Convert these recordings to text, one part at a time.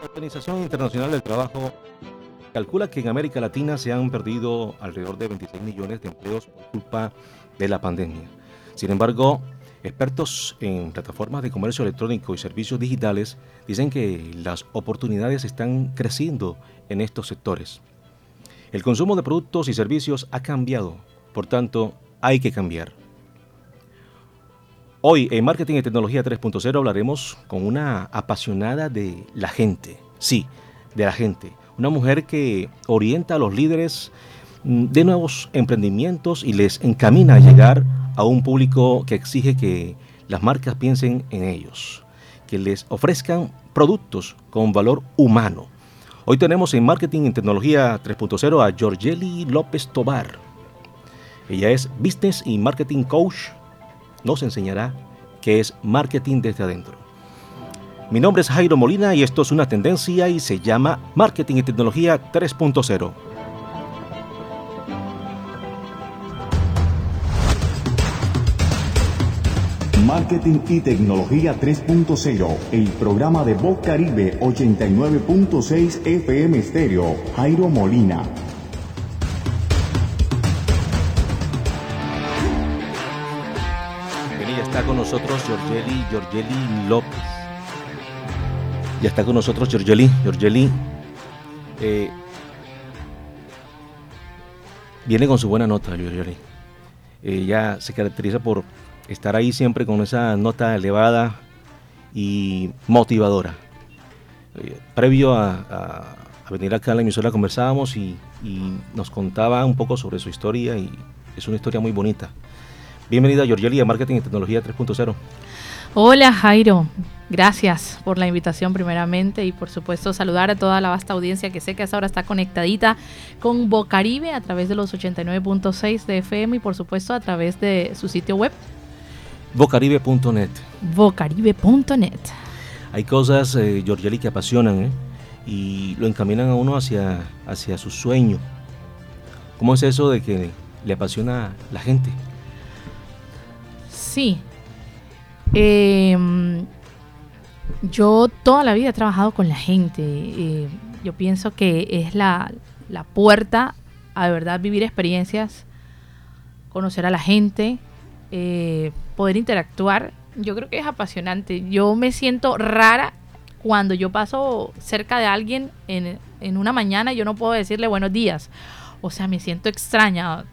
La Organización Internacional del Trabajo calcula que en América Latina se han perdido alrededor de 26 millones de empleos por culpa de la pandemia. Sin embargo, expertos en plataformas de comercio electrónico y servicios digitales dicen que las oportunidades están creciendo en estos sectores. El consumo de productos y servicios ha cambiado, por tanto, hay que cambiar. Hoy en Marketing y Tecnología 3.0 hablaremos con una apasionada de la gente, sí, de la gente, una mujer que orienta a los líderes mm, de nuevos emprendimientos y les encamina a llegar a un público que exige que las marcas piensen en ellos, que les ofrezcan productos con valor humano. Hoy tenemos en Marketing y Tecnología 3.0 a Georgeli López Tobar. Ella es Business y Marketing Coach. Nos enseñará qué es marketing desde adentro. Mi nombre es Jairo Molina y esto es una tendencia y se llama Marketing y Tecnología 3.0. Marketing y Tecnología 3.0, el programa de Voz Caribe 89.6 FM Stereo, Jairo Molina. Está con nosotros Giorgeli, Giorgeli López. Ya está con nosotros Giorgeli. Giorgeli eh, viene con su buena nota, Giorgeli. Ella se caracteriza por estar ahí siempre con esa nota elevada y motivadora. Eh, previo a, venir acá a la emisora conversábamos y, nos contaba un poco sobre su historia y es una historia muy bonita. Bienvenida Georgeli a Marketing y Tecnología 3.0. Hola Jairo, gracias por la invitación primeramente y por supuesto saludar a toda la vasta audiencia que sé que hasta ahora está conectadita con Bocaribe a través de los 89.6 de FM y por supuesto a través de su sitio web Vocaribe.net. Vocaribe.net. Hay cosas, eh, que apasionan ¿eh? y lo encaminan a uno hacia, hacia su sueño. ¿Cómo es eso de que le apasiona la gente? Sí. Em, yo toda la vida he trabajado con la gente. Eh, yo pienso que es la, la puerta a de verdad vivir experiencias, conocer a la gente, eh, poder interactuar, yo creo que es apasionante. Yo me siento rara cuando yo paso cerca de alguien en, en una mañana y yo no puedo decirle buenos días. O sea, me siento extraña.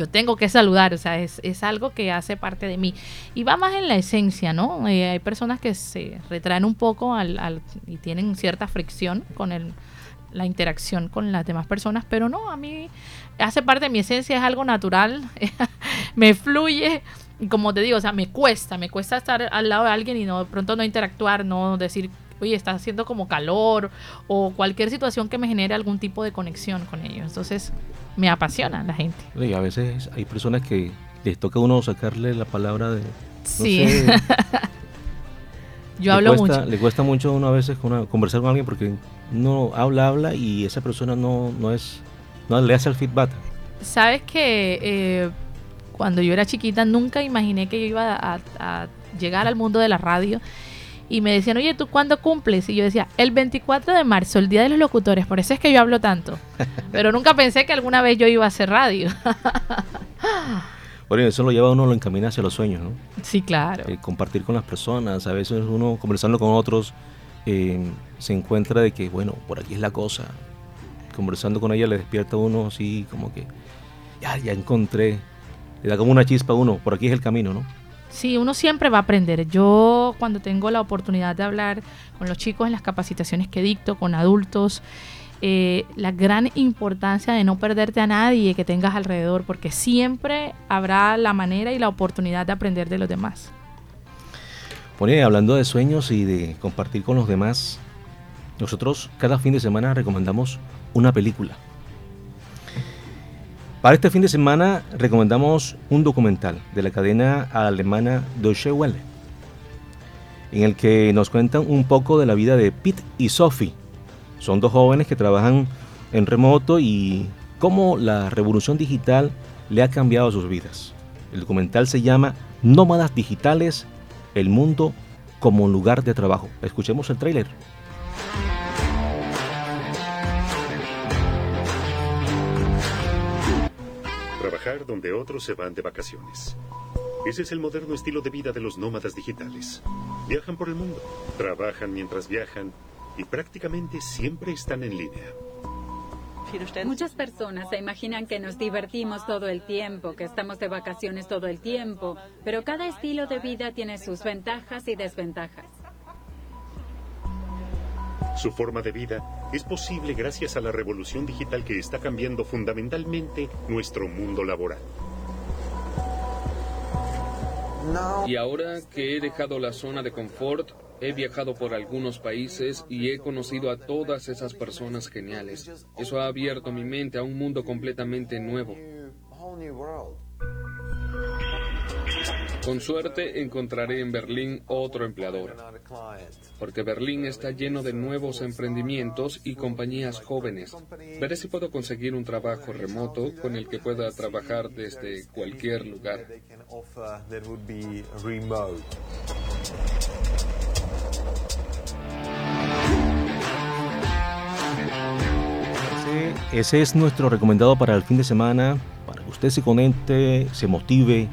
Yo tengo que saludar, o sea, es, es algo que hace parte de mí. Y va más en la esencia, ¿no? Eh, hay personas que se retraen un poco al, al, y tienen cierta fricción con el, la interacción con las demás personas, pero no, a mí hace parte de mi esencia, es algo natural, me fluye, como te digo, o sea, me cuesta, me cuesta estar al lado de alguien y no, de pronto no interactuar, no decir, oye, está haciendo como calor o cualquier situación que me genere algún tipo de conexión con ellos. Entonces, me apasiona la gente. Y a veces hay personas que les toca a uno sacarle la palabra de... sí. Yo hablo mucho. Le cuesta mucho uno a veces conversar con alguien porque uno habla, habla y esa persona no, no es, no le hace el feedback. Sabes que eh, cuando yo era chiquita nunca imaginé que yo iba a, llegar al mundo de la radio y me decían, oye, ¿tú cuándo cumples? Y yo decía, el 24 de marzo, el Día de los Locutores, por eso es que yo hablo tanto. Pero nunca pensé que alguna vez yo iba a hacer radio. Bueno, eso lo lleva a uno, lo encamina hacia los sueños, ¿no? Sí, claro. Eh, compartir con las personas, a veces uno conversando con otros eh, se encuentra de que, bueno, por aquí es la cosa. Conversando con ella le despierta a uno así como que, ya, ya encontré. Le da como una chispa a uno, por aquí es el camino, ¿no? Sí, uno siempre va a aprender. Yo cuando tengo la oportunidad de hablar con los chicos en las capacitaciones que dicto, con adultos, eh, la gran importancia de no perderte a nadie que tengas alrededor, porque siempre habrá la manera y la oportunidad de aprender de los demás. Bueno, hablando de sueños y de compartir con los demás, nosotros cada fin de semana recomendamos una película. Para este fin de semana recomendamos un documental de la cadena alemana Deutsche Welle, en el que nos cuentan un poco de la vida de Pete y Sophie, son dos jóvenes que trabajan en remoto y cómo la revolución digital le ha cambiado sus vidas. El documental se llama Nómadas Digitales el mundo como lugar de trabajo. Escuchemos el tráiler. Trabajar donde otros se van de vacaciones. Ese es el moderno estilo de vida de los nómadas digitales. Viajan por el mundo, trabajan mientras viajan y prácticamente siempre están en línea. Muchas personas se imaginan que nos divertimos todo el tiempo, que estamos de vacaciones todo el tiempo, pero cada estilo de vida tiene sus ventajas y desventajas. Su forma de vida es posible gracias a la revolución digital que está cambiando fundamentalmente nuestro mundo laboral. Y ahora que he dejado la zona de confort, he viajado por algunos países y he conocido a todas esas personas geniales. Eso ha abierto mi mente a un mundo completamente nuevo. Con suerte encontraré en Berlín otro empleador, porque Berlín está lleno de nuevos emprendimientos y compañías jóvenes. Veré si puedo conseguir un trabajo remoto con el que pueda trabajar desde cualquier lugar. Ese, es nuestro recomendado para el fin de semana, para que usted se conecte, se motive,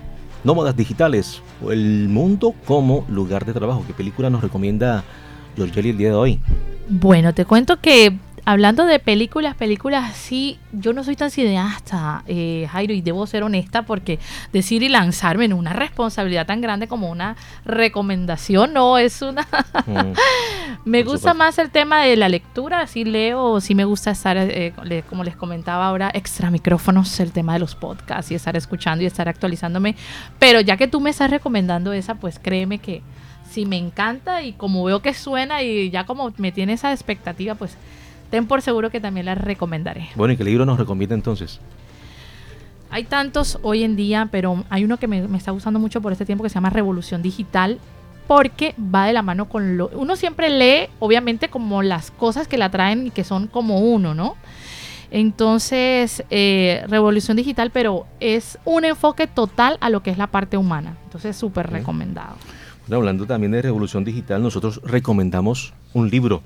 Nómadas Digitales El Mundo como lugar de trabajo. ¿Qué película nos recomienda Georgeli el día de hoy? Bueno, te cuento que hablando de películas, películas sí, yo no soy tan cineasta, eh, Jairo, y debo ser honesta porque decir y lanzarme en una responsabilidad tan grande como una recomendación, no es una... Mm, me gusta más el tema de la lectura, sí leo, sí me gusta estar, eh, como les comentaba ahora, extra micrófonos, el tema de los podcasts y estar escuchando y estar actualizándome, pero ya que tú me estás recomendando esa, pues créeme que si me encanta y como veo que suena y ya como me tiene esa expectativa, pues ten por seguro que también la recomendaré. Bueno, ¿y qué libro nos recomienda entonces? Hay tantos hoy en día, pero hay uno que me, está gustando mucho por este tiempo que se llama Revolución Digital, porque va de la mano con lo... Uno siempre lee, obviamente, como las cosas que la traen y que son como uno, ¿no? Entonces, eh, Revolución Digital, pero es un enfoque total a lo que es la parte humana. Entonces, súper recomendado. Bueno, hablando también de Revolución Digital, nosotros recomendamos un libro.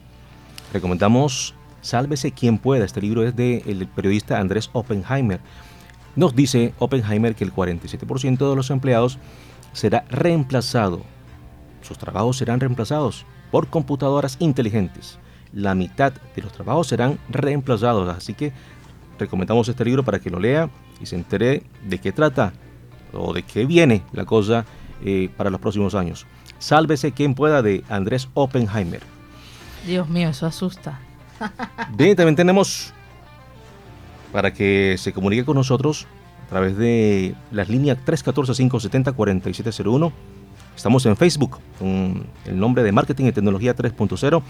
Recomendamos Sálvese quien pueda. Este libro es del periodista Andrés Oppenheimer. Nos dice Oppenheimer que el 47% de los empleados será reemplazado. Sus trabajos serán reemplazados por computadoras inteligentes. La mitad de los trabajos serán reemplazados. Así que recomendamos este libro para que lo lea y se entere de qué trata o de qué viene la cosa eh, para los próximos años. Sálvese quien pueda de Andrés Oppenheimer. Dios mío, eso asusta. Bien, también tenemos para que se comunique con nosotros a través de las líneas 314-570-4701. Estamos en Facebook con el nombre de Marketing y Tecnología 3.0.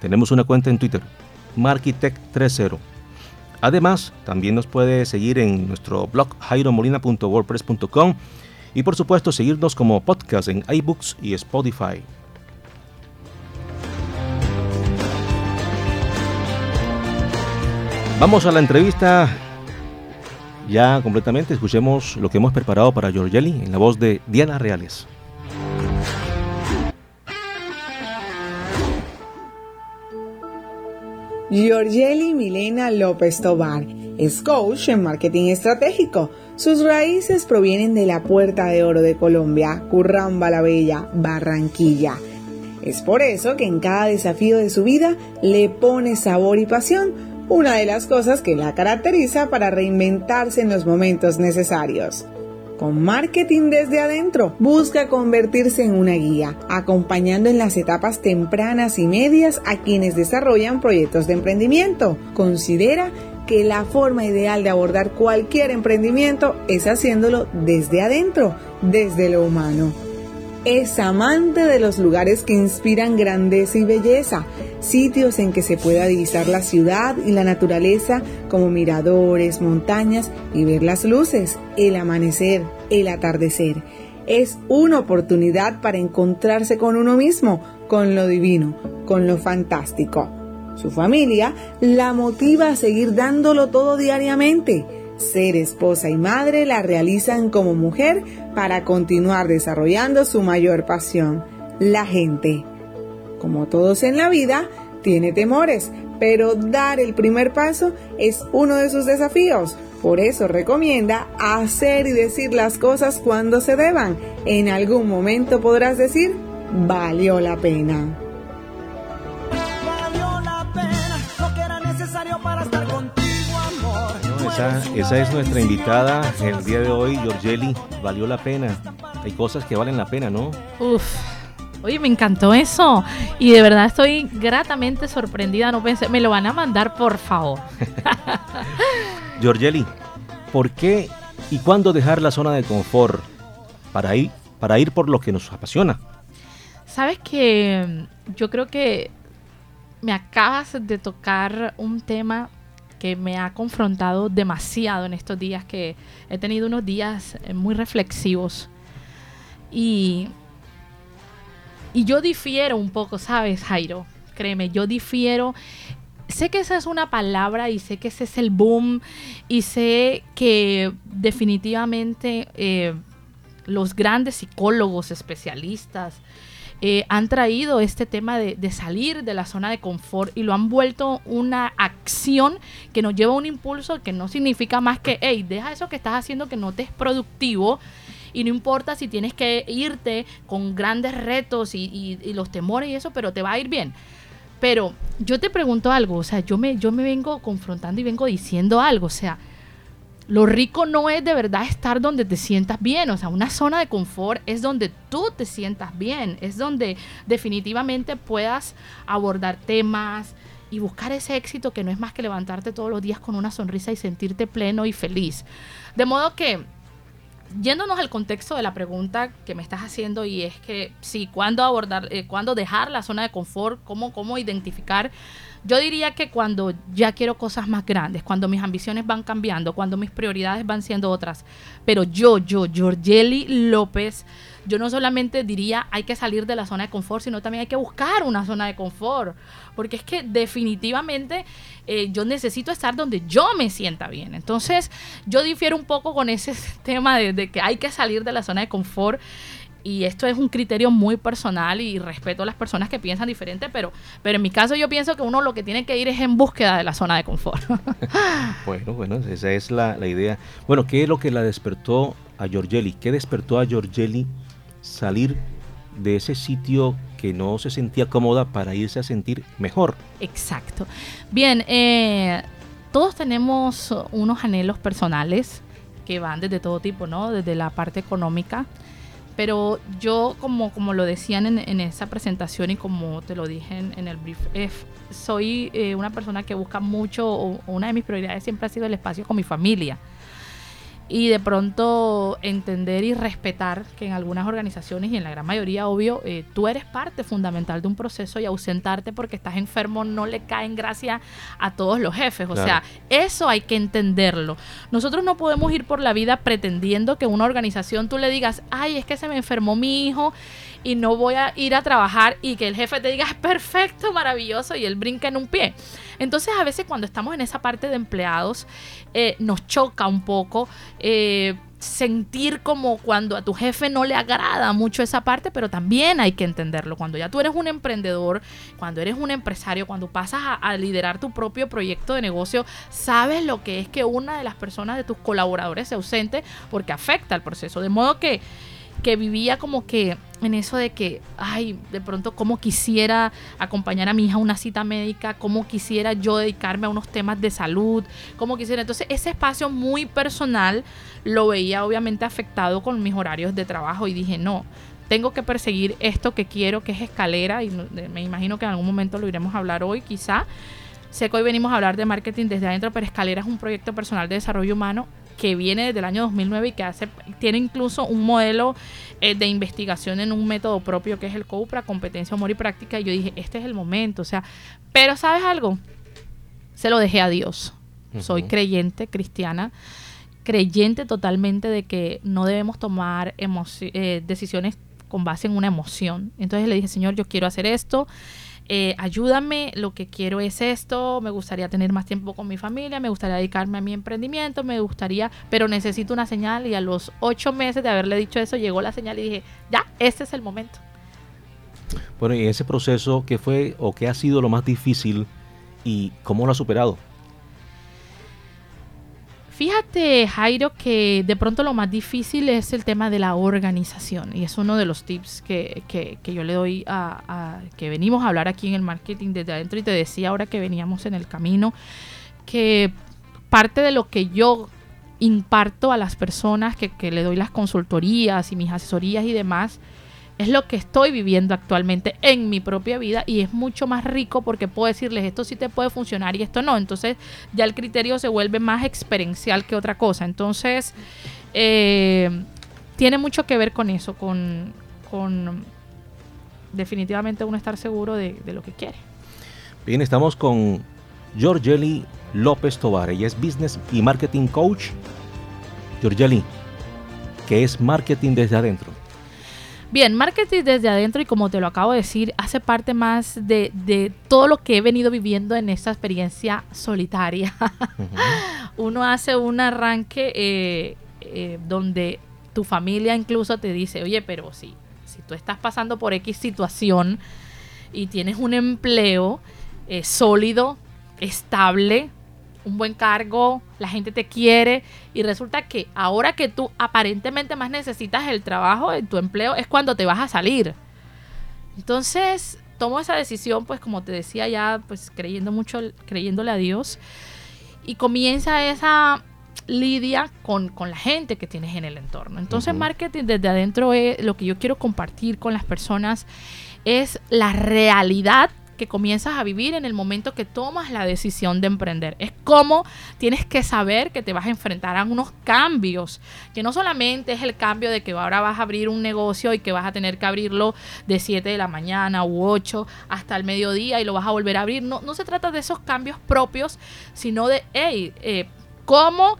Tenemos una cuenta en Twitter, Markitech30. Además, también nos puede seguir en nuestro blog jairomolina.wordpress.com y por supuesto seguirnos como podcast en iBooks y Spotify. Vamos a la entrevista ya completamente. Escuchemos lo que hemos preparado para Giorgelli en la voz de Diana Reales. Giorgeli Milena López Tobar es coach en marketing estratégico. Sus raíces provienen de la Puerta de Oro de Colombia, Curramba la Bella, Barranquilla. Es por eso que en cada desafío de su vida le pone sabor y pasión una de las cosas que la caracteriza para reinventarse en los momentos necesarios. Con marketing desde adentro, busca convertirse en una guía, acompañando en las etapas tempranas y medias a quienes desarrollan proyectos de emprendimiento. Considera que la forma ideal de abordar cualquier emprendimiento es haciéndolo desde adentro, desde lo humano es amante de los lugares que inspiran grandeza y belleza, sitios en que se pueda divisar la ciudad y la naturaleza como miradores, montañas y ver las luces, el amanecer, el atardecer. Es una oportunidad para encontrarse con uno mismo, con lo divino, con lo fantástico. Su familia la motiva a seguir dándolo todo diariamente ser esposa y madre la realizan como mujer para continuar desarrollando su mayor pasión, la gente. Como todos en la vida, tiene temores, pero dar el primer paso es uno de sus desafíos. Por eso recomienda hacer y decir las cosas cuando se deban. En algún momento podrás decir, valió la pena. Esa, esa, es nuestra invitada el día de hoy, Giorgeli. Valió la pena. Hay cosas que valen la pena, ¿no? Uf. Oye, me encantó eso. Y de verdad estoy gratamente sorprendida. No pensé, me lo van a mandar, por favor. Giorgeli, ¿por qué y cuándo dejar la zona de confort para ir, para ir por lo que nos apasiona? Sabes que yo creo que me acabas de tocar un tema que me ha confrontado demasiado en estos días, que he tenido unos días muy reflexivos. Y y yo difiero un poco, ¿sabes, Jairo? Créeme, yo difiero. Sé que esa es una palabra y sé que ese es el boom y sé que definitivamente eh, los grandes psicólogos especialistas eh, han traído este tema de, salir de la zona de confort y lo han vuelto una acción que nos lleva a un impulso que no significa más que, hey, deja eso que estás haciendo que no te es productivo y no importa si tienes que irte con grandes retos y, los temores y eso, pero te va a ir bien. Pero yo te pregunto algo, o sea, yo me, yo me vengo confrontando y vengo diciendo algo, o sea, lo rico no es de verdad estar donde te sientas bien, o sea, una zona de confort es donde tú te sientas bien, es donde definitivamente puedas abordar temas y buscar ese éxito que no es más que levantarte todos los días con una sonrisa y sentirte pleno y feliz. De modo que yéndonos al contexto de la pregunta que me estás haciendo y es que sí, ¿cuándo abordar, eh, cuándo dejar la zona de confort, cómo, cómo identificar yo diría que cuando ya quiero cosas más grandes, cuando mis ambiciones van cambiando, cuando mis prioridades van siendo otras. Pero yo, yo, Georgeli López, yo no solamente diría hay que salir de la zona de confort, sino también hay que buscar una zona de confort. Porque es que definitivamente eh, yo necesito estar donde yo me sienta bien. Entonces, yo difiero un poco con ese tema de, que hay que salir de la zona de confort y esto es un criterio muy personal y respeto a las personas que piensan diferente, pero, pero en mi caso yo pienso que uno lo que tiene que ir es en búsqueda de la zona de confort. bueno, bueno, esa es la, idea. Bueno, ¿qué es lo que la despertó a Giorgelli? ¿Qué despertó a Giorgelli salir de ese sitio que no se sentía cómoda para irse a sentir mejor? Exacto. Bien, eh, todos tenemos unos anhelos personales que van desde todo tipo, ¿no? Desde la parte económica, pero yo, como, como lo decían en, esa presentación y como te lo dije en, el brief, soy eh, una persona que busca mucho, o una de mis prioridades siempre ha sido el espacio con mi familia y de pronto entender y respetar que en algunas organizaciones y en la gran mayoría, obvio, eh, tú eres parte fundamental de un proceso y ausentarte porque estás enfermo no le cae en gracia a todos los jefes. O sea, eso hay que entenderlo. Nosotros no podemos ir por la vida pretendiendo que una organización tú le digas, ay, es que se me enfermó mi hijo y no voy a ir a trabajar y que el jefe te diga, es perfecto, maravilloso y él brinca en un pie. Entonces a veces cuando estamos en esa parte de empleados eh, nos choca un poco. Eh, sentir como cuando a tu jefe no le agrada mucho esa parte, pero también hay que entenderlo. Cuando ya tú eres un emprendedor, cuando eres un empresario, cuando pasas a, liderar tu propio proyecto de negocio, sabes lo que es que una de las personas de tus colaboradores se ausente porque afecta al proceso. De modo que que vivía como que en eso de que, ay, de pronto cómo quisiera acompañar a mi hija a una cita médica, cómo quisiera yo dedicarme a unos temas de salud, cómo quisiera. Entonces ese espacio muy personal lo veía obviamente afectado con mis horarios de trabajo y dije, no, tengo que perseguir esto que quiero, que es escalera, y me imagino que en algún momento lo iremos a hablar hoy quizá. Sé que hoy venimos a hablar de marketing desde adentro, pero Escalera es un proyecto personal de desarrollo humano que viene desde el año 2009 y que hace, tiene incluso un modelo eh, de investigación en un método propio que es el COUPRA, competencia, amor y práctica. Y yo dije, este es el momento. O sea, pero ¿sabes algo? Se lo dejé a Dios. Soy creyente, cristiana, creyente totalmente de que no debemos tomar eh, decisiones con base en una emoción. Entonces le dije, Señor, yo quiero hacer esto eh, ayúdame, lo que quiero es esto, me gustaría tener más tiempo con mi familia, me gustaría dedicarme a mi emprendimiento, me gustaría, pero necesito una señal y a los ocho meses de haberle dicho eso llegó la señal y dije, ya, este es el momento. Bueno, y ese proceso, ¿qué fue o qué ha sido lo más difícil y cómo lo ha superado? Fíjate, Jairo, que de pronto lo más difícil es el tema de la organización y es uno de los tips que, que, yo le doy a, que venimos a hablar aquí en el marketing desde adentro y te decía ahora que veníamos en el camino que parte de lo que yo imparto a las personas que, que le doy las consultorías y mis asesorías y demás es lo que estoy viviendo actualmente en mi propia vida y es mucho más rico porque puedo decirles esto sí te puede funcionar y esto no. Entonces ya el criterio se vuelve más experiencial que otra cosa. Entonces eh, tiene mucho que ver con eso, con, definitivamente uno estar seguro de, lo que quiere. Bien, estamos con Georgeli López Tobar. Ella es Business y Marketing Coach. Georgeli, ¿qué es marketing desde adentro? Bien, marketing desde adentro y como te lo acabo de decir, hace parte más de, todo lo que he venido viviendo en esta experiencia solitaria. Uno hace un arranque eh, eh, donde tu familia incluso te dice, oye, pero si, si tú estás pasando por X situación y tienes un empleo eh, sólido, estable, un buen cargo, la gente te quiere y resulta que ahora que tú aparentemente más necesitas el trabajo en tu empleo es cuando te vas a salir. Entonces, tomo esa decisión, pues como te decía ya, pues creyendo mucho, creyéndole a Dios y comienza esa lidia con, la gente que tienes en el entorno. Entonces, marketing desde adentro es lo que yo quiero compartir con las personas es la realidad que comienzas a vivir en el momento que tomas la decisión de emprender. Es como tienes que saber que te vas a enfrentar a unos cambios, que no solamente es el cambio de que ahora vas a abrir un negocio y que vas a tener que abrirlo de 7 de la mañana u 8 hasta el mediodía y lo vas a volver a abrir. No, no se trata de esos cambios propios, sino de, hey, eh, ¿cómo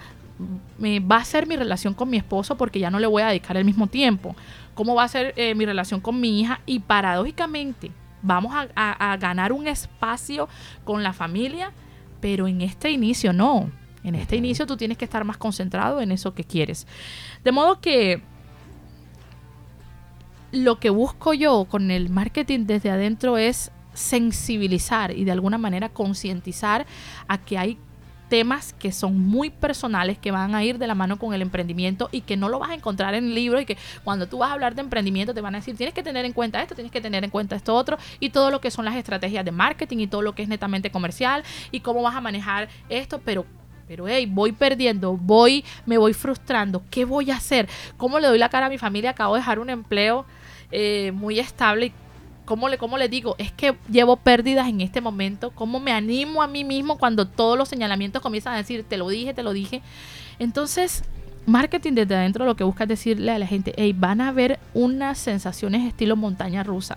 me va a ser mi relación con mi esposo porque ya no le voy a dedicar el mismo tiempo? ¿Cómo va a ser eh, mi relación con mi hija? Y paradójicamente, vamos a, ganar un espacio con la familia, pero en este inicio no. En este inicio tú tienes que estar más concentrado en eso que quieres. De modo que lo que busco yo con el marketing desde adentro es sensibilizar y de alguna manera concientizar a que hay temas que son muy personales, que van a ir de la mano con el emprendimiento y que no lo vas a encontrar en el libro y que cuando tú vas a hablar de emprendimiento te van a decir, tienes que tener en cuenta esto, tienes que tener en cuenta esto otro y todo lo que son las estrategias de marketing y todo lo que es netamente comercial y cómo vas a manejar esto, pero pero hey, voy perdiendo, voy, me voy frustrando, ¿qué voy a hacer? ¿Cómo le doy la cara a mi familia? Acabo de dejar un empleo eh, muy estable y ¿cómo le, ¿cómo le digo? Es que llevo pérdidas en este momento. ¿Cómo me animo a mí mismo cuando todos los señalamientos comienzan a decir, te lo dije, te lo dije? Entonces, marketing desde adentro lo que busca es decirle a la gente, hey, van a ver unas sensaciones estilo montaña rusa.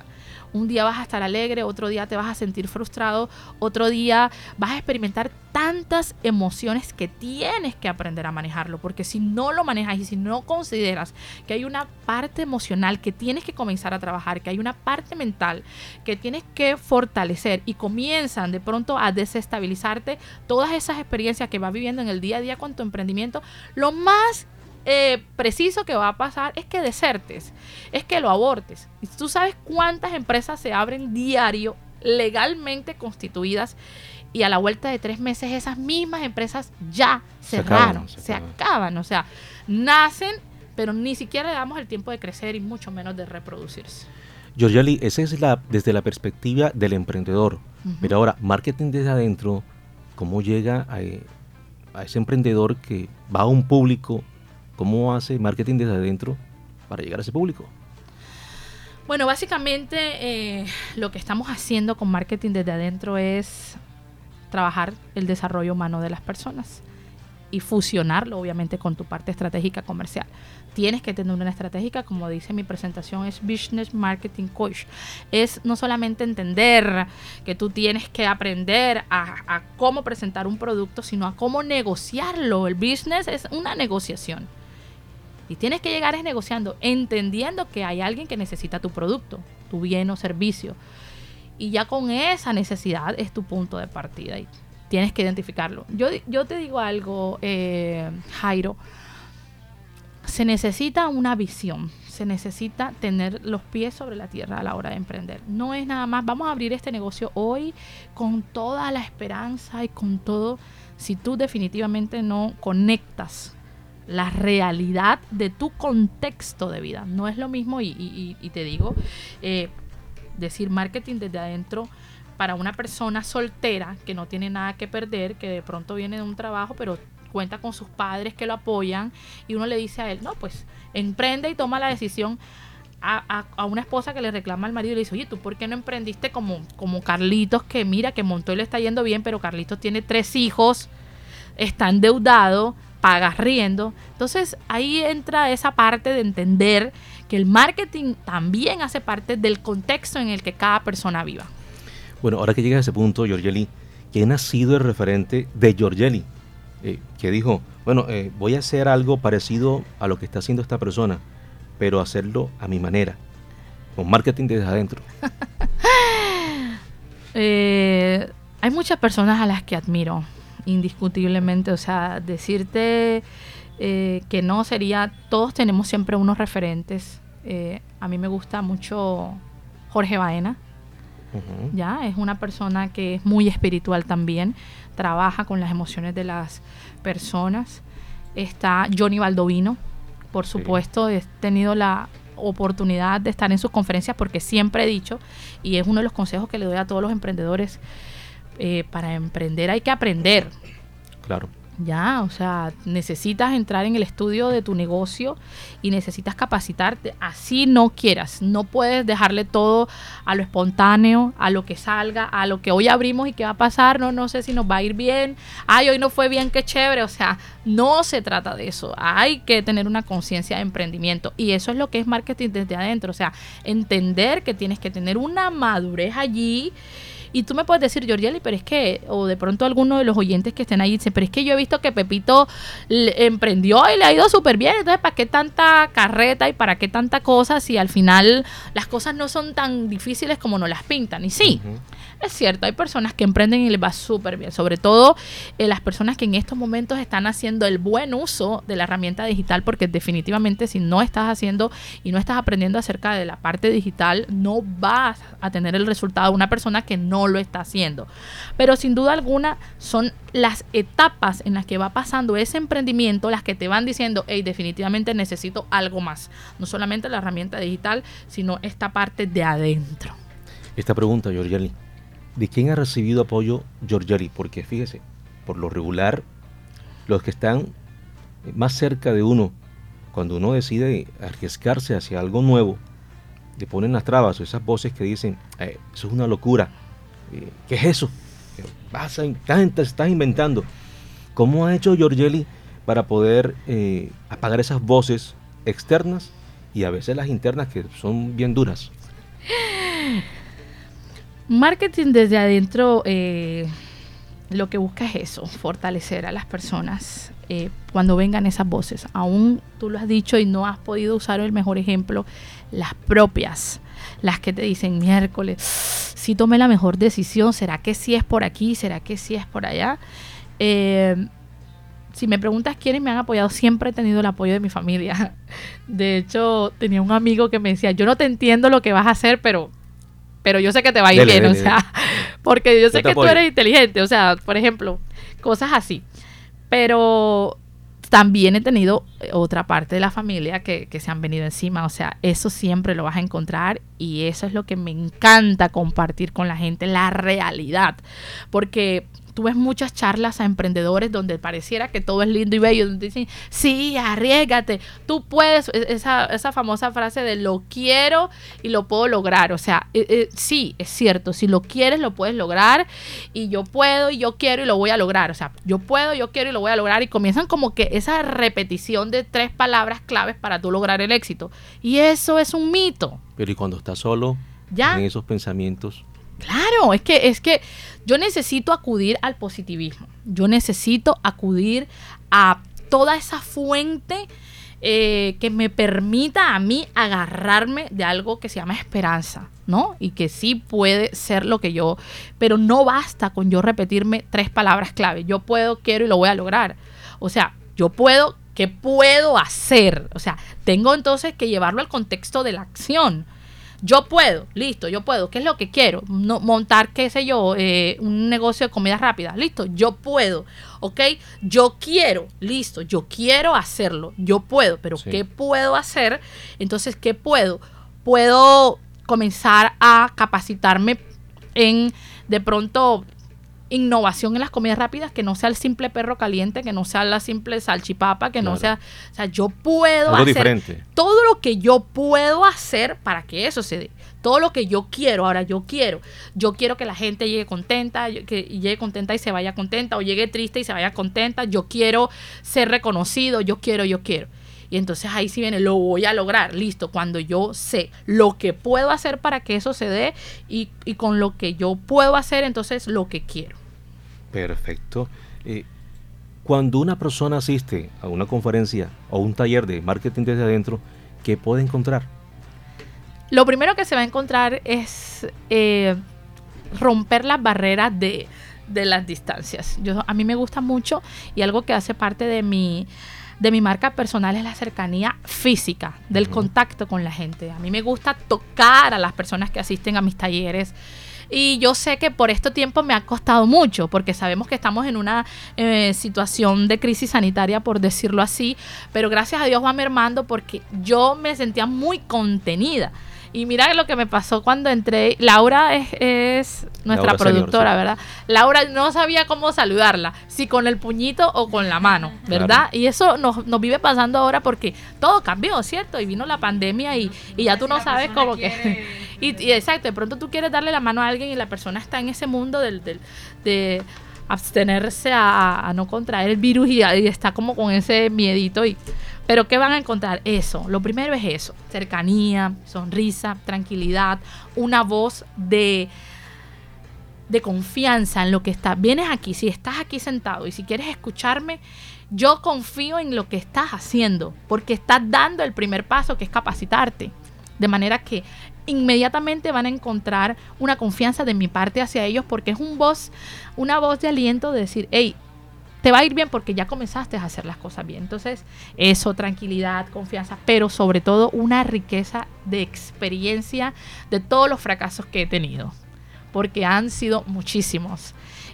Un día vas a estar alegre, otro día te vas a sentir frustrado, otro día vas a experimentar tantas emociones que tienes que aprender a manejarlo, porque si no lo manejas y si no consideras que hay una parte emocional que tienes que comenzar a trabajar, que hay una parte mental que tienes que fortalecer y comienzan de pronto a desestabilizarte todas esas experiencias que vas viviendo en el día a día con tu emprendimiento, lo más eh, preciso que va a pasar es que desertes, es que lo abortes. Y tú sabes cuántas empresas se abren diario legalmente constituidas y a la vuelta de tres meses esas mismas empresas ya cerraron, se, acaban, o sea, nacen, pero ni siquiera le damos el tiempo de crecer y mucho menos de reproducirse. Georgiali, esa es la, desde la perspectiva del emprendedor. Pero ahora, marketing desde adentro, ¿cómo llega a, a ese emprendedor que va a un público ¿Cómo hace marketing desde adentro para llegar a ese público? Bueno, básicamente eh, lo que estamos haciendo con marketing desde adentro es trabajar el desarrollo humano de las personas y fusionarlo obviamente con tu parte estratégica comercial. Tienes que tener una estratégica, como dice mi presentación, es Business Marketing Coach. Es no solamente entender que tú tienes que aprender a, a cómo presentar un producto, sino a cómo negociarlo. El business es una negociación. Y tienes que llegar es negociando, entendiendo que hay alguien que necesita tu producto, tu bien o servicio. y ya con esa necesidad es tu punto de partida y tienes que identificarlo. Yo, yo te digo algo, eh, Jairo, se necesita una visión, se necesita tener los pies sobre la tierra a la hora de emprender. No es nada más, vamos a abrir este negocio hoy con toda la esperanza y con todo, si tú definitivamente no conectas la realidad de tu contexto de vida. No es lo mismo, y, te digo, eh, decir marketing desde adentro para una persona soltera que no tiene nada que perder, que de pronto viene de un trabajo, pero cuenta con sus padres que lo apoyan y uno le dice a él, no, pues emprende y toma la decisión. A, una esposa que le reclama al marido y le dice, oye, ¿tú por qué no emprendiste como, como Carlitos que mira que montó y le está yendo bien, pero Carlitos tiene tres hijos, está endeudado, pagas riendo. Entonces ahí entra esa parte de entender que el marketing también hace parte del contexto en el que cada persona viva. Bueno, ahora que llega a ese punto, Giorgeli, ¿quién ha sido el referente de Giorgeli? Eh, que dijo, bueno, eh, voy a hacer algo parecido a lo que está haciendo esta persona, pero hacerlo a mi manera, con marketing desde adentro. Eh, hay muchas personas a las que admiro, indiscutiblemente, o sea, decirte que no sería, todos tenemos siempre unos referentes. a mí me gusta mucho Jorge Baena. Ya, es una persona que es muy espiritual también trabaja con las emociones de las personas. Está Johnny Baldovino, por supuesto, he tenido la oportunidad de estar en sus conferencias porque siempre he dicho, y es uno de los consejos que le doy a todos los emprendedores, eh, para emprender hay que aprender. Claro. Ya, o sea, necesitas entrar en el estudio de tu negocio y necesitas capacitarte. Así no quieras. No puedes dejarle todo a lo espontáneo, a lo que salga, a lo que hoy abrimos y qué va a pasar. No, no sé si nos va a ir bien. Ay, hoy no fue bien, qué chévere. O sea, no se trata de eso. Hay que tener una conciencia de emprendimiento. Y eso es lo que es marketing desde adentro. O sea, entender que tienes que tener una madurez allí y tú me puedes decir, Georgeli, pero es que, o de pronto alguno de los oyentes que estén ahí dice, pero es que yo he visto que Pepito emprendió y le ha ido súper bien, entonces ¿para qué tanta carreta y para qué tanta cosa si al final las cosas no son tan difíciles como nos las pintan? Y sí, es cierto, hay personas que emprenden y les va súper bien, sobre todo eh, las personas que en estos momentos están haciendo el buen uso de la herramienta digital, porque definitivamente si no estás haciendo y no estás aprendiendo acerca de la parte digital, no vas a tener el resultado de una persona que no lo está haciendo. Pero sin duda alguna son las etapas en las que va pasando ese emprendimiento las que te van diciendo, hey, definitivamente necesito algo más. No solamente la herramienta digital, sino esta parte de adentro. Esta pregunta, Georgiali, ¿de quién ha recibido apoyo Giorgiali? Porque fíjese, por lo regular, los que están más cerca de uno, cuando uno decide arriesgarse hacia algo nuevo, le ponen las trabas o esas voces que dicen, eh, eso es una locura, eh, ¿qué es eso? Vas a, estás inventando. ¿Cómo ha hecho Giorgelli para poder eh, apagar esas voces externas y a veces las internas que son bien duras? Marketing desde adentro eh, lo que busca es eso, fortalecer a las personas eh, cuando vengan esas voces. Aún tú lo has dicho y no has podido usar el mejor ejemplo, las propias, las que te dicen miércoles, si tomé la mejor decisión, ¿será que sí es por aquí? ¿Será que sí es por allá? Eh, si me preguntas quiénes me han apoyado, siempre he tenido el apoyo de mi familia. De hecho, tenía un amigo que me decía, yo no te entiendo lo que vas a hacer, pero pero yo sé que te va a ir bien, o sea, porque yo sé que tú eres inteligente, o sea, por ejemplo, cosas así. Pero también he tenido otra parte de la familia que, que, se han venido encima, o sea, eso siempre lo vas a encontrar y eso es lo que me encanta compartir con la gente, la realidad, porque tú ves muchas charlas a emprendedores donde pareciera que todo es lindo y bello, donde dicen, sí, arriesgate, tú puedes, e-, esa, esa famosa frase de lo quiero y lo puedo lograr, o sea, eh, eh, sí, es cierto, si lo quieres lo puedes lograr y yo puedo y yo quiero y lo voy a lograr, o sea, yo puedo, yo quiero y lo voy a lograr y comienzan como que esa repetición de tres palabras claves para tú lograr el éxito. Y eso es un mito. Pero y cuando estás solo, ¿Ya? en esos pensamientos, Claro, es que, es que yo necesito acudir al positivismo. Yo necesito acudir a toda esa fuente eh, que me permita a mí agarrarme de algo que se llama esperanza. ¿no? Y que sí puede ser lo que yo, pero no basta con yo repetirme tres palabras clave. Yo puedo, quiero y lo voy a lograr. O sea, yo puedo, ¿qué puedo hacer? O sea, tengo entonces que llevarlo al contexto de la acción. Yo puedo, listo, yo puedo. ¿Qué es lo que quiero? No, montar, qué sé yo, eh, un negocio de comida rápida. Listo, yo puedo. ¿Ok? Yo quiero, listo, yo quiero hacerlo. Yo puedo, pero ¿qué puedo hacer? Entonces, ¿qué puedo? Puedo comenzar a capacitarme en, de pronto, innovación en las comidas rápidas, que no sea el simple perro caliente, que no sea la simple salchipapa, que no sea, o sea, yo puedo hacer todo que yo puedo hacer para que eso se dé. Todo lo que yo quiero, ahora yo quiero, yo quiero que la gente llegue contenta, que llegue contenta y se vaya contenta, o llegue triste y se vaya contenta, yo quiero ser reconocido, yo quiero, yo quiero. Y entonces ahí sí viene, lo voy a lograr, listo, cuando yo sé lo que puedo hacer para que eso se dé y, y con lo que yo puedo hacer, entonces lo que quiero. Perfecto. Eh, cuando una persona asiste a una conferencia o un taller de marketing desde adentro, ¿qué puede encontrar? Lo primero que se va a encontrar es eh, romper las barreras de, las distancias. Yo, a mí me gusta mucho y algo que hace parte de mi, de mi marca personal es la cercanía física, del contacto con la gente. A mí me gusta tocar a las personas que asisten a mis talleres. Y yo sé que por este tiempo me ha costado mucho, porque sabemos que estamos en una eh, situación de crisis sanitaria, por decirlo así, pero gracias a Dios va mermando porque yo me sentía muy contenida. Y mira lo que me pasó cuando entré. Laura es, nuestra productora, ¿verdad? Laura no sabía cómo saludarla, si con el puñito o con la mano, ¿verdad? Y eso nos, nos, vive pasando ahora porque todo cambió, ¿cierto? Y vino la pandemia y, y ya tú no sabes cómo que... y, exacto, de pronto tú quieres darle la mano a alguien y la persona está en ese mundo del, del de abstenerse a, no contraer el virus y, y está como con ese miedito y pero ¿qué van a encontrar? Eso. Lo primero es eso. Cercanía, sonrisa, tranquilidad, una voz de, de confianza en lo que está. Vienes aquí, si estás aquí sentado y si quieres escucharme, yo confío en lo que estás haciendo, porque estás dando el primer paso que es capacitarte. De manera que inmediatamente van a encontrar una confianza de mi parte hacia ellos porque es un voz, una voz de aliento de decir, hey, te va a ir bien porque ya comenzaste a hacer las cosas bien. Entonces, eso, tranquilidad, confianza, pero sobre todo una riqueza de experiencia de todos los fracasos que he tenido, porque han sido muchísimos.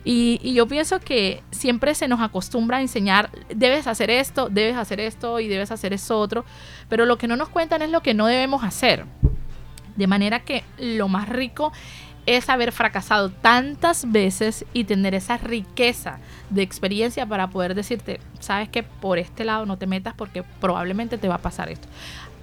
Y, yo pienso que siempre se nos acostumbra a enseñar, debes hacer esto, debes hacer esto y debes hacer eso otro, pero lo que no nos cuentan es lo que no debemos hacer. De manera que lo más rico es haber fracasado tantas veces y tener esa riqueza de experiencia para poder decirte, sabes que por este lado no te metas porque probablemente te va a pasar esto.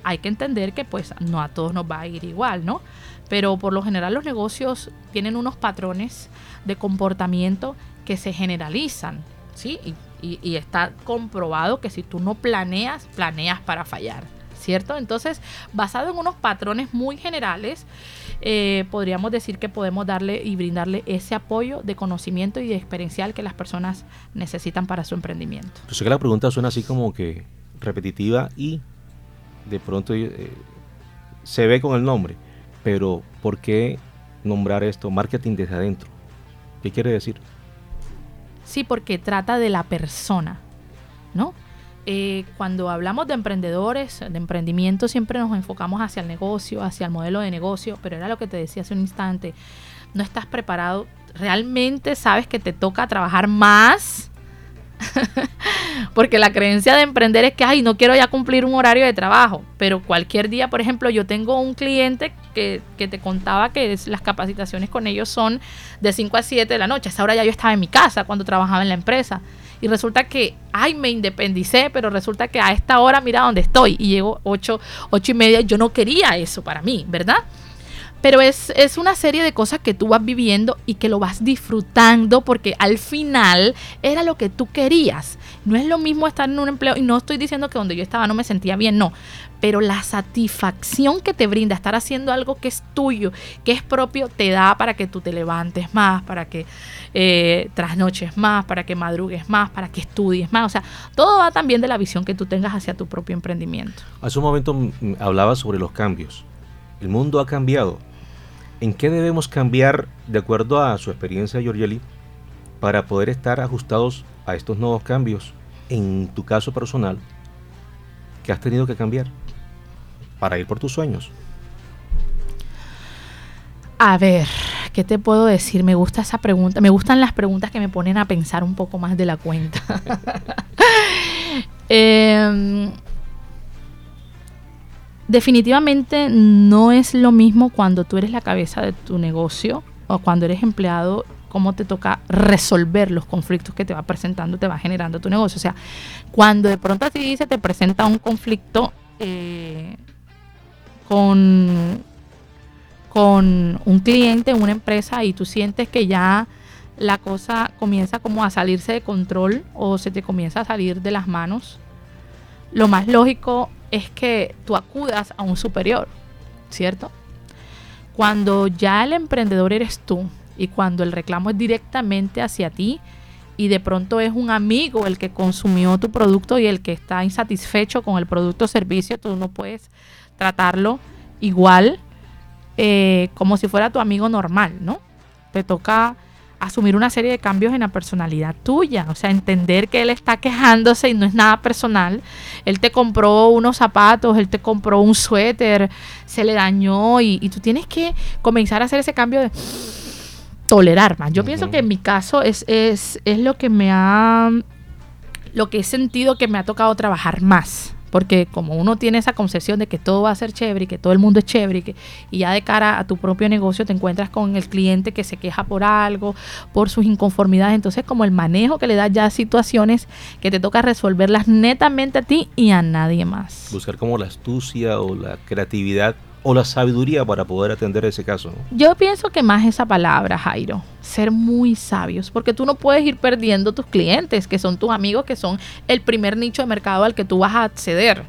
Hay que entender que pues no a todos nos va a ir igual, ¿no? Pero por lo general los negocios tienen unos patrones de comportamiento que se generalizan, ¿sí? Y, y está comprobado que si tú no planeas, planeas para fallar. ¿cierto? Entonces, basado en unos patrones muy generales, eh, podríamos decir que podemos darle y brindarle ese apoyo de conocimiento y de experiencial que las personas necesitan para su emprendimiento. Yo sé que la pregunta suena así como que repetitiva y de pronto eh, se ve con el nombre, pero ¿por qué nombrar esto marketing desde adentro? ¿Qué quiere decir? Sí, porque trata de la persona, ¿no? Eh, cuando hablamos de emprendedores, de emprendimiento, siempre nos enfocamos hacia el negocio, hacia el modelo de negocio, pero era lo que te decía hace un instante, no estás preparado, realmente sabes que te toca trabajar más, porque la creencia de emprender es que, ay, no quiero ya cumplir un horario de trabajo, pero cualquier día, por ejemplo, yo tengo un cliente que, que te contaba que las capacitaciones con ellos son de 5 a 7 de la noche, a esa hora ya yo estaba en mi casa cuando trabajaba en la empresa y resulta que, ay, me independicé, pero resulta que a esta hora mira dónde estoy y llego ocho, ocho y media, yo no quería eso para mí, ¿verdad? Pero es, es, una serie de cosas que tú vas viviendo y que lo vas disfrutando porque al final era lo que tú querías. No es lo mismo estar en un empleo y no estoy diciendo que donde yo estaba no me sentía bien, no. Pero la satisfacción que te brinda estar haciendo algo que es tuyo, que es propio, te da para que tú te levantes más, para que eh, trasnoches más, para que madrugues más, para que estudies más. O sea, todo va también de la visión que tú tengas hacia tu propio emprendimiento. Hace un momento hablaba sobre los cambios. El mundo ha cambiado ¿En qué debemos cambiar de acuerdo a su experiencia, Giorgeli, para poder estar ajustados a estos nuevos cambios? En tu caso personal, ¿qué has tenido que cambiar para ir por tus sueños? A ver, ¿qué te puedo decir? Me gusta esa pregunta. Me gustan las preguntas que me ponen a pensar un poco más de la cuenta. Em, definitivamente no es lo mismo cuando tú eres la cabeza de tu negocio o cuando eres empleado, cómo te toca resolver los conflictos que te va presentando, te va generando tu negocio. O sea, cuando de pronto así se te presenta un conflicto eh, con, con un cliente, una empresa, y tú sientes que ya la cosa comienza como a salirse de control o se te comienza a salir de las manos, lo más lógico es que tú acudas a un superior, ¿cierto? Cuando ya el emprendedor eres tú y cuando el reclamo es directamente hacia ti y de pronto es un amigo el que consumió tu producto y el que está insatisfecho con el producto o servicio, tú no puedes tratarlo igual eh, como si fuera tu amigo normal, ¿no? Te toca asumir una serie de cambios en la personalidad tuya, o sea, entender que él está quejándose y no es nada personal. Él te compró unos zapatos, él te compró un suéter, se le dañó y, tú tienes que comenzar a hacer ese cambio de tolerar más. Yo pienso que en mi caso es, es, es lo que me ha, lo que he sentido que me ha tocado trabajar más porque como uno tiene esa concepción de que todo va a ser chévere y que todo el mundo es chévere y, que, y ya de cara a tu propio negocio te encuentras con el cliente que se queja por algo, por sus inconformidades, entonces como el manejo que le da ya a situaciones que te toca resolverlas netamente a ti y a nadie más. Buscar como la astucia o la creatividad o la sabiduría para poder atender ese caso. Yo pienso que más esa palabra, Jairo, ser muy sabios, porque tú no puedes ir perdiendo tus clientes, que son tus amigos, que son el primer nicho de mercado al que tú vas a acceder,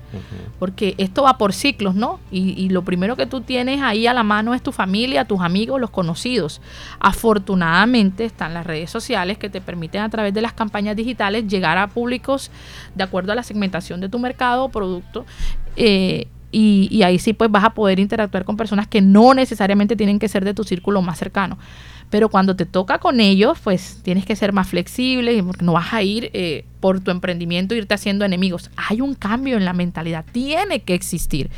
porque esto va por ciclos, ¿no? Y, y, lo primero que tú tienes ahí a la mano es tu familia, tus amigos, los conocidos. Afortunadamente están las redes sociales que te permiten a través de las campañas digitales llegar a públicos de acuerdo a la segmentación de tu mercado o producto. Eh, y, ahí sí pues vas a poder interactuar con personas que no necesariamente tienen que ser de tu círculo más cercano. Pero cuando te toca con ellos, pues tienes que ser más flexible, porque no vas a ir eh, por tu emprendimiento, irte haciendo enemigos. Hay un cambio en la mentalidad, tiene que existir.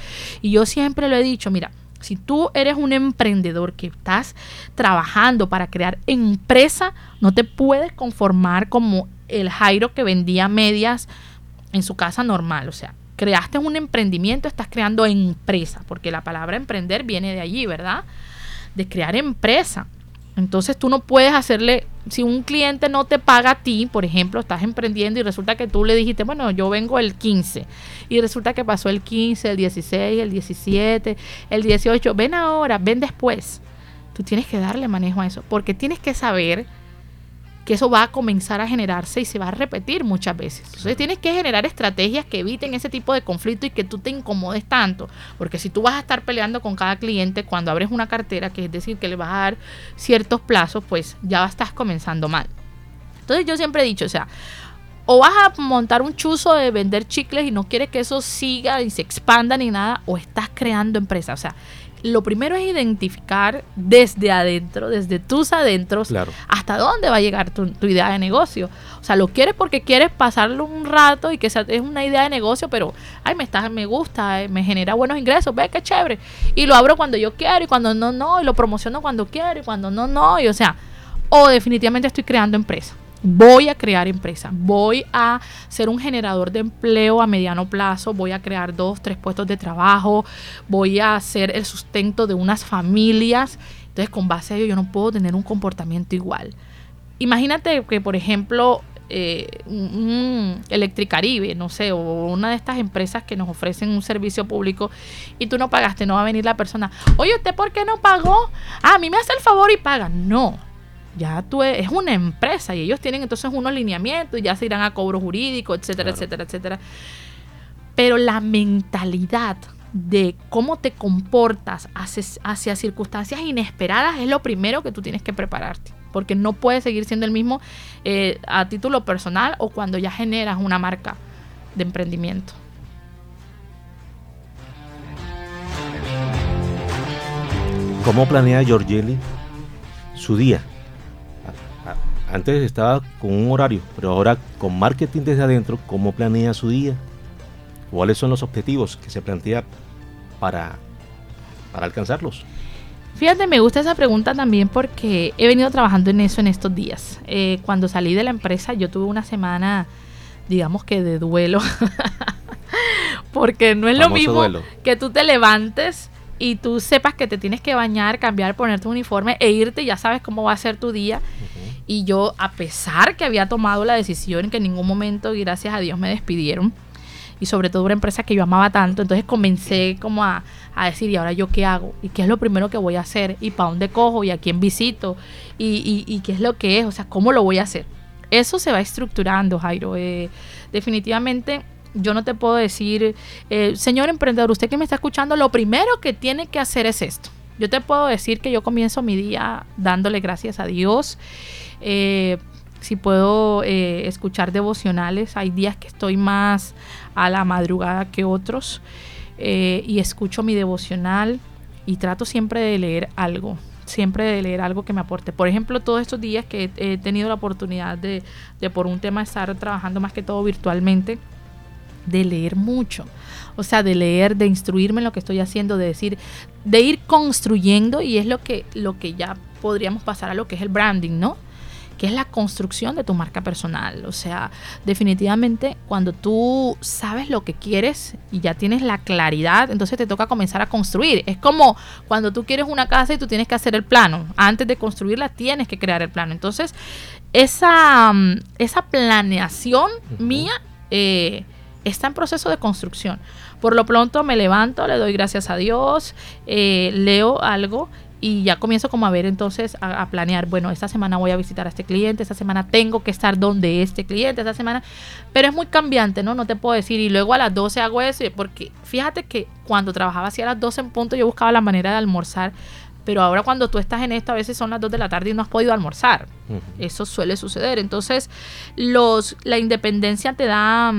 Y yo siempre lo he dicho, mira, si tú eres un emprendedor que estás trabajando para crear empresa, no te puedes conformar como el Jairo que vendía medias en su casa normal. O sea, creaste un emprendimiento, estás creando empresa, porque la palabra emprender viene de allí, ¿verdad? De crear empresa. Entonces tú no puedes hacerle, si un cliente no te paga a ti, por ejemplo, estás emprendiendo y resulta que tú le dijiste, bueno, yo vengo el 15 y resulta que pasó el 15, el 16, el 17, el 18, ven ahora, ven después. Tú tienes que darle manejo a eso, porque tienes que saber que eso va a comenzar a generarse y se va a repetir muchas veces. Entonces tienes que generar estrategias que eviten ese tipo de conflicto y que tú te incomodes tanto, porque si tú vas a estar peleando con cada cliente cuando abres una cartera, que es decir, que le vas a dar ciertos plazos, pues ya estás comenzando mal. Entonces yo siempre he dicho, o sea, o vas a montar un chuzo de vender chicles y no quieres que eso siga y se expanda ni nada, o estás creando empresa. O sea, lo primero es identificar desde adentro, desde tus adentros, hasta dónde va a llegar tu, idea de negocio. O sea, lo quieres porque quieres pasarlo un rato y que sea, es una idea de negocio, pero, ay, me, está, me gusta, eh, me genera buenos ingresos, ve qué chévere. Y lo abro cuando yo quiero y cuando no, no, y lo promociono cuando quiero y cuando no, no. Y o sea, o definitivamente estoy creando empresa voy a crear empresa, voy a ser un generador de empleo a mediano plazo, voy a crear dos, tres puestos de trabajo, voy a ser el sustento de unas familias. Entonces, con base a ello, yo no puedo tener un comportamiento igual. Imagínate que, por ejemplo, eh, Electricaribe, no sé, o una de estas empresas que nos ofrecen un servicio público y tú no pagaste, no va a venir la persona, oye, ¿usted por qué no pagó? Ah, a mí me hace el favor y paga. No, ya tú e, es una empresa y ellos tienen entonces unos lineamientos y ya se irán a cobro jurídico, etcétera, etcétera, etcétera. Pero la mentalidad de cómo te comportas hacia, circunstancias inesperadas es lo primero que tú tienes que prepararte. Porque no puedes seguir siendo el mismo eh, a título personal o cuando ya generas una marca de emprendimiento. ¿Cómo planea Giorgelli su día? Antes estaba con un horario, pero ahora con marketing desde adentro, ¿cómo planea su día? ¿Cuáles son los objetivos que se plantea para, para alcanzarlos? Fíjate, me gusta esa pregunta también porque he venido trabajando en eso en estos días. Eh, cuando salí de la empresa yo tuve una semana, digamos que de duelo, porque no es lo mismo que tú te levantes y tú sepas que te tienes que bañar, cambiar, ponerte un uniforme e irte, ya sabes cómo va a ser tu día. Y yo, a pesar que había tomado la decisión, que en ningún momento, gracias a Dios, me despidieron, y sobre todo una empresa que yo amaba tanto, entonces comencé como a, decir, ¿y ahora yo qué hago? ¿Y qué es lo primero que voy a hacer? ¿Y para dónde cojo? ¿Y a quién visito? ¿Y, y, qué es lo que es? O sea, ¿cómo lo voy a hacer? Eso se va estructurando, Jairo. Eh, definitivamente yo no te puedo decir, eh, señor emprendedor, usted que me está escuchando, lo primero que tiene que hacer es esto. Yo te puedo decir que yo comienzo mi día dándole gracias a Dios. Eh, si puedo eh, escuchar devocionales, hay días que estoy más a la madrugada que otros eh, y escucho mi devocional y trato siempre de leer algo, siempre de leer algo que me aporte. Por ejemplo, todos estos días que he, tenido la oportunidad de, de, por un tema, estar trabajando más que todo virtualmente, de leer mucho. O sea, de leer, de instruirme en lo que estoy haciendo, de decir, de ir construyendo y es lo que, lo que ya podríamos pasar a lo que es el branding, ¿no? que es la construcción de tu marca personal. O sea, definitivamente cuando tú sabes lo que quieres y ya tienes la claridad, entonces te toca comenzar a construir. Es como cuando tú quieres una casa y tú tienes que hacer el plano. Antes de construirla tienes que crear el plano. Entonces, esa, mm, esa planeación mía eh, está en proceso de construcción. Por lo pronto me levanto, le doy gracias a Dios, eh, leo algo y ya comienzo como a ver entonces a, planear, bueno, esta semana voy a visitar a este cliente, esta semana tengo que estar donde este cliente, esta semana, pero es muy cambiante, ¿no? No te puedo decir, y luego a las 12 hago eso, porque fíjate que cuando trabajaba así a las 12 en punto yo buscaba la manera de almorzar, pero ahora cuando tú estás en esto a veces son las 2 de la tarde y no has podido almorzar. Eso suele suceder. Entonces, los la independencia te da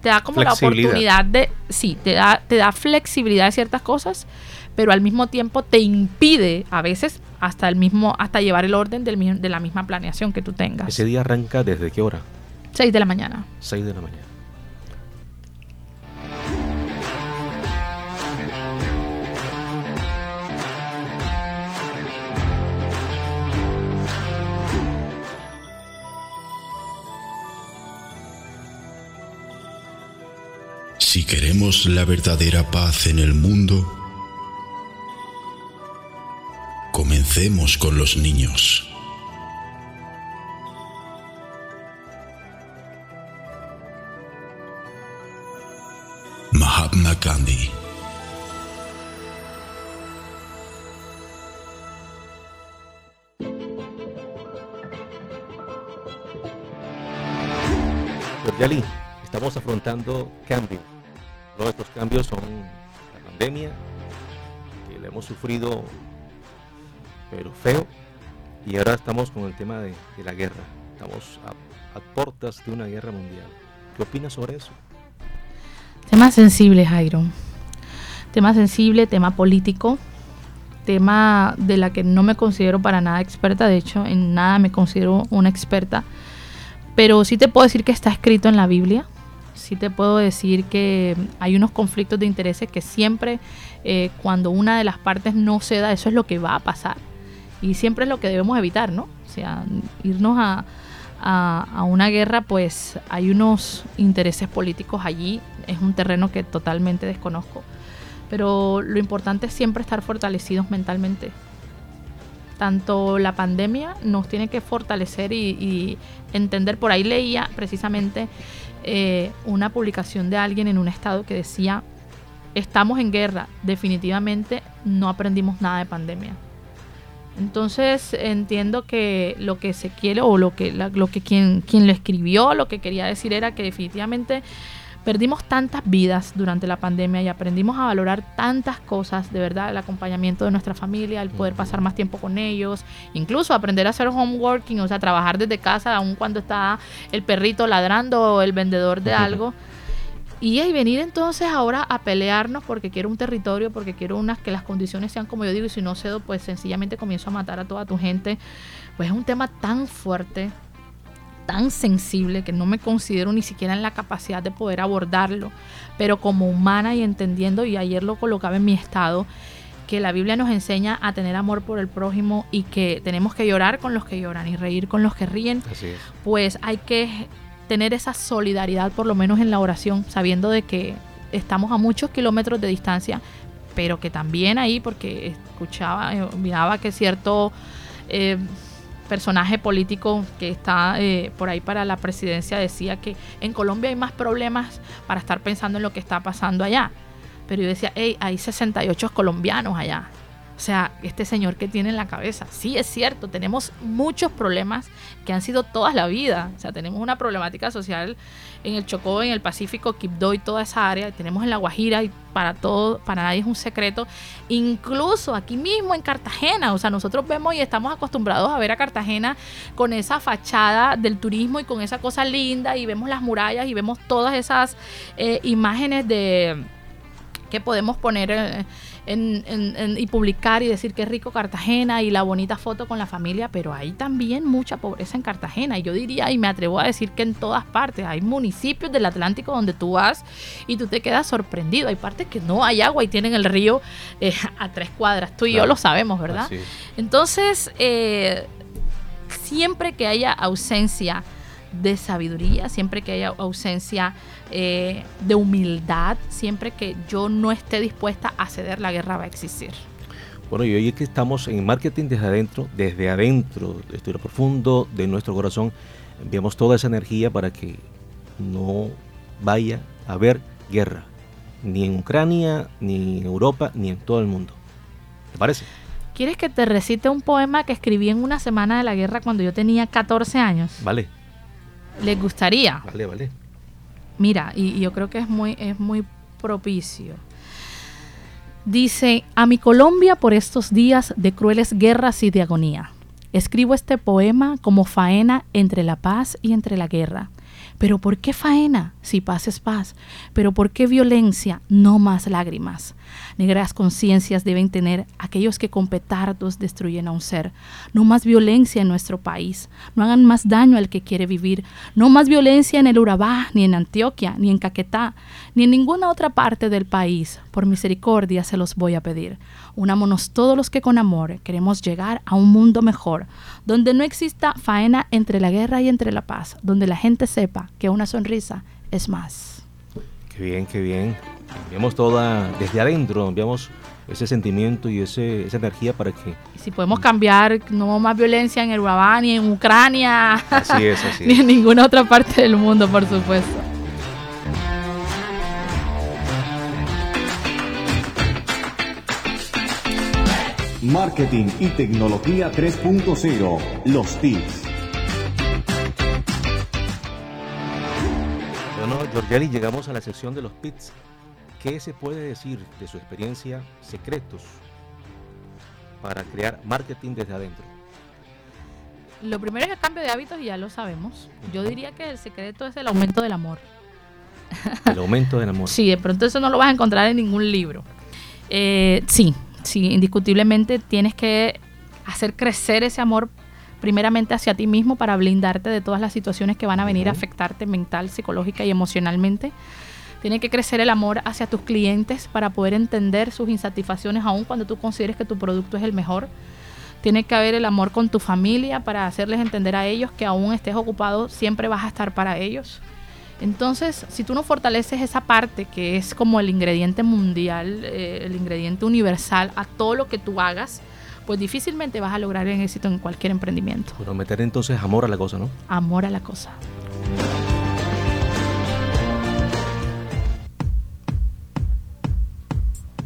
te da como la oportunidad de sí, te da te da flexibilidad de ciertas cosas pero al mismo tiempo te impide a veces hasta el mismo hasta llevar el orden del, de la misma planeación que tú tengas. ¿Ese día arranca desde qué hora? 6 de la mañana. 6 de la mañana. Queremos la verdadera paz en el mundo, Comencemos con los niños. Mahatma Gandhi Yali, estamos afrontando cambios. Son la pandemia, que la hemos sufrido pero feo. Y ahora estamos con el tema de, la guerra. Estamos a, a, puertas de una guerra mundial. ¿Qué opinas sobre eso? Tema sensible, Jairo. Tema sensible, tema político, tema de la que no me considero para nada experta. De hecho, en nada me considero una experta. Pero sí te puedo decir que está escrito en la Biblia. Sí te puedo decir que hay unos conflictos de intereses que siempre eh, cuando una de las partes no ceda, eso es lo que va a pasar y siempre es lo que debemos evitar, ¿no? O sea, irnos a, a, una guerra, pues hay unos intereses políticos allí, es un terreno que totalmente desconozco, pero lo importante es siempre estar fortalecidos mentalmente. Tanto la pandemia nos tiene que fortalecer y, entender, por ahí leía precisamente eh, una publicación de alguien en un estado que decía, estamos en guerra, definitivamente no aprendimos nada de pandemia entonces entiendo que lo que se quiere o lo que, lo que quien, quien lo escribió, lo que quería decir era que definitivamente perdimos tantas vidas durante la pandemia y aprendimos a valorar tantas cosas, de verdad, el acompañamiento de nuestra familia, el poder pasar más tiempo con ellos, incluso aprender a hacer homeworking, o sea, trabajar desde casa, aun cuando está el perrito ladrando o el vendedor de algo Y, y venir entonces ahora a pelearnos porque quiero un territorio, porque quiero unas que las condiciones sean como yo digo, y si no cedo, pues sencillamente comienzo a matar a toda tu gente. Pues es un tema tan fuerte, tan sensible, que no me considero ni siquiera en la capacidad de poder abordarlo. Pero como humana y entendiendo, y ayer lo colocaba en mi estado, que la Biblia nos enseña a tener amor por el prójimo y que tenemos que llorar con los que lloran y reír con los que ríen, pues hay que tener esa solidaridad por lo menos en la oración, sabiendo de que estamos a muchos kilómetros de distancia, pero que también ahí, porque escuchaba, eh, miraba que cierto eh, personaje político que está eh, por ahí para la presidencia decía que en Colombia hay más problemas para estar pensando en lo que está pasando allá. Pero yo decía, hey, hay 68 colombianos allá. O sea, este señor que tiene en la cabeza. Sí, es cierto, tenemos muchos problemas que han sido toda la vida. O sea, tenemos una problemática social en el Chocó, en el Pacífico, Quibdó y toda esa área. Tenemos en La Guajira y para todo, para nadie es un secreto. Incluso aquí mismo en Cartagena. O sea, nosotros vemos y estamos acostumbrados a ver a Cartagena con esa fachada del turismo y con esa cosa linda y vemos las murallas y vemos todas esas eh, imágenes de que podemos poner eh, y publicar y decir que rico Cartagena y la bonita foto con la familia, pero hay también mucha pobreza en Cartagena. Y yo diría, y me atrevo a decir que en todas partes, hay municipios del Atlántico donde tú vas y tú te quedas sorprendido. Hay partes que no hay agua y tienen el río eh, a tres cuadras. Tú y yo lo sabemos, ¿verdad? Entonces, eh, siempre que haya ausencia, de sabiduría, siempre que haya ausencia eh, de humildad, siempre que yo no esté dispuesta a ceder, la guerra va a existir. Bueno, y hoy es que estamos en marketing desde adentro, desde adentro, desde lo profundo de nuestro corazón, enviamos toda esa energía para que no vaya a haber guerra, ni en Ucrania, ni en Europa, ni en todo el mundo. ¿Te parece? ¿Quieres que te recite un poema que escribí en una semana de la guerra cuando yo tenía 14 años? Vale. ¿Les gustaría? Vale, vale. Mira, y, yo creo que es muy, es muy propicio. Dice, a mi Colombia por estos días de crueles guerras y de agonía. Escribo este poema como faena entre la paz y entre la guerra. Pero ¿por qué faena si paz es paz? Pero ¿por qué violencia? No más lágrimas. Negras conciencias deben tener aquellos que con petardos destruyen a un ser. No más violencia en nuestro país. No hagan más daño al que quiere vivir. No más violencia en el Urabá, ni en Antioquia, ni en Caquetá, ni en ninguna otra parte del país. Por misericordia se los voy a pedir. Unámonos todos los que con amor queremos llegar a un mundo mejor, donde no exista faena entre la guerra y entre la paz, donde la gente sepa que una sonrisa es más. Qué bien, qué bien. Enviamos toda desde adentro, enviamos ese sentimiento y ese, esa energía para que... Si podemos cambiar, no más violencia en el Urabá, ni en Ucrania, así es, así ni en ninguna otra parte del mundo, por supuesto. Marketing y tecnología 3.0, los tips. Bueno, Giorgiali, llegamos a la sección de los tips. ¿Qué se puede decir de su experiencia, secretos para crear marketing desde adentro? Lo primero es el cambio de hábitos y ya lo sabemos. Yo diría que el secreto es el aumento del amor. El aumento del amor. sí, de pronto eso no lo vas a encontrar en ningún libro. Eh, sí, sí, indiscutiblemente tienes que hacer crecer ese amor primeramente hacia ti mismo para blindarte de todas las situaciones que van a venir a afectarte mental, psicológica y emocionalmente. Tiene que crecer el amor hacia tus clientes para poder entender sus insatisfacciones aun cuando tú consideres que tu producto es el mejor. Tiene que haber el amor con tu familia para hacerles entender a ellos que aún estés ocupado, siempre vas a estar para ellos. Entonces, si tú no fortaleces esa parte que es como el ingrediente mundial, eh, el ingrediente universal a todo lo que tú hagas, pues difícilmente vas a lograr el éxito en cualquier emprendimiento. Bueno, meter entonces amor a la cosa, ¿no? Amor a la cosa.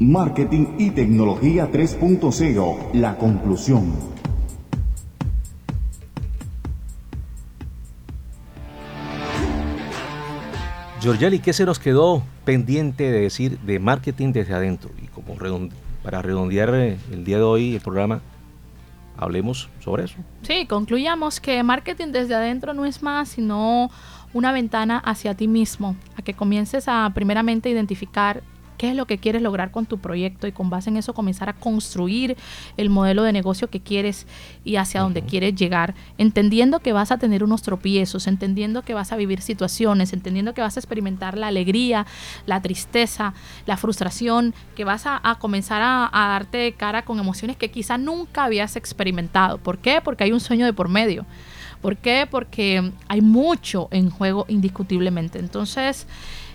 Marketing y tecnología 3.0, la conclusión. Giorgiali, ¿qué se nos quedó pendiente de decir de marketing desde adentro? Y como para redondear eh, el día de hoy el programa, hablemos sobre eso. Sí, concluyamos que marketing desde adentro no es más sino una ventana hacia ti mismo, a que comiences a primeramente identificar qué es lo que quieres lograr con tu proyecto y con base en eso comenzar a construir el modelo de negocio que quieres y hacia dónde quieres llegar, entendiendo que vas a tener unos tropiezos, entendiendo que vas a vivir situaciones, entendiendo que vas a experimentar la alegría, la tristeza, la frustración, que vas a, comenzar a, a darte cara con emociones que quizá nunca habías experimentado. ¿Por qué? Porque hay un sueño de por medio. ¿Por qué? Porque hay mucho en juego indiscutiblemente. Entonces,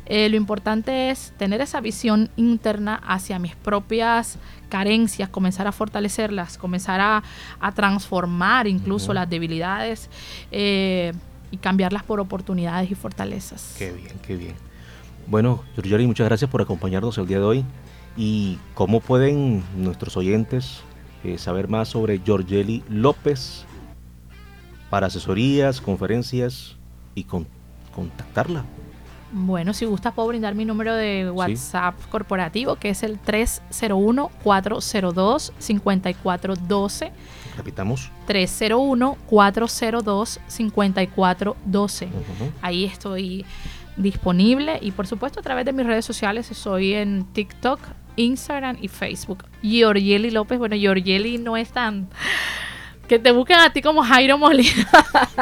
eh, lo importante es tener esa visión interna hacia mis propias carencias, comenzar a fortalecerlas, comenzar a, transformar incluso las debilidades eh, y cambiarlas por oportunidades y fortalezas. Qué bien, qué bien. Bueno, Giorgioli, muchas gracias por acompañarnos el día de hoy. ¿Y cómo pueden nuestros oyentes eh, saber más sobre Giorgeli López para asesorías, conferencias y contactarla? Bueno, si gusta puedo brindar mi número de WhatsApp corporativo, que es el 301-402-5412. Repitamos. 301-402-5412. Ahí estoy disponible y por supuesto a través de mis redes sociales estoy en TikTok, Instagram y Facebook. Giorgeli López, bueno, Giorgeli no es tan que te busquen a ti como Jairo Molina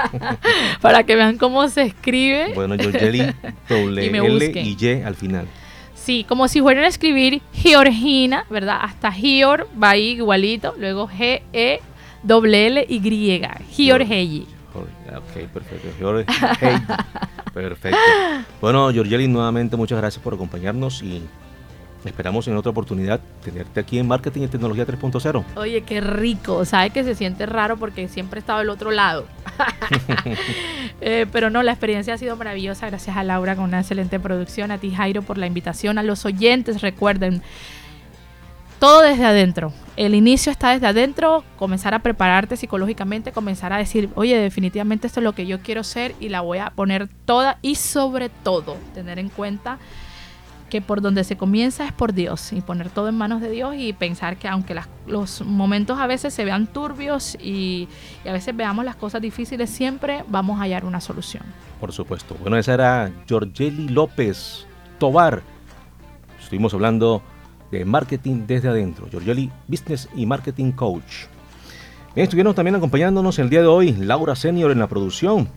para que vean cómo se escribe. Bueno, yo Jelly, doble L y Y al final. Sí, como si fueran a escribir Georgina, ¿verdad? Hasta Gior va ahí igualito, luego G E W L Y, Giorgeli. Ok, perfecto. Perfecto. Bueno, Georgeli, nuevamente muchas gracias por acompañarnos y Esperamos en otra oportunidad tenerte aquí en Marketing y Tecnología 3.0. Oye, qué rico. Sabe que se siente raro porque siempre he estado del otro lado. Eh, pero no, la experiencia ha sido maravillosa. Gracias a Laura con una excelente producción. A ti, Jairo, por la invitación. A los oyentes, recuerden, todo desde adentro. El inicio está desde adentro, comenzar a prepararte psicológicamente, comenzar a decir, oye, definitivamente esto es lo que yo quiero ser y la voy a poner toda y sobre todo tener en cuenta que por donde se comienza es por Dios y poner todo en manos de Dios y pensar que aunque los momentos a veces se vean turbios y, a veces veamos las cosas difíciles, siempre vamos a hallar una solución. Por supuesto. Bueno, esa era Georgeli López Tobar. Estuvimos hablando de marketing desde adentro. Georgeli Business y Marketing Coach. Estuvieron también acompañándonos el día de hoy Laura Senior en la producción,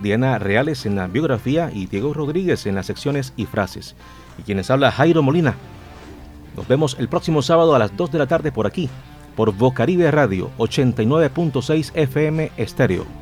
Diana Reales en la biografía y Diego Rodríguez en las secciones y frases y quienes habla Jairo Molina. Nos vemos el próximo sábado a las 2 de la tarde por aquí, por Bocaribe Radio 89.6 FM Estéreo.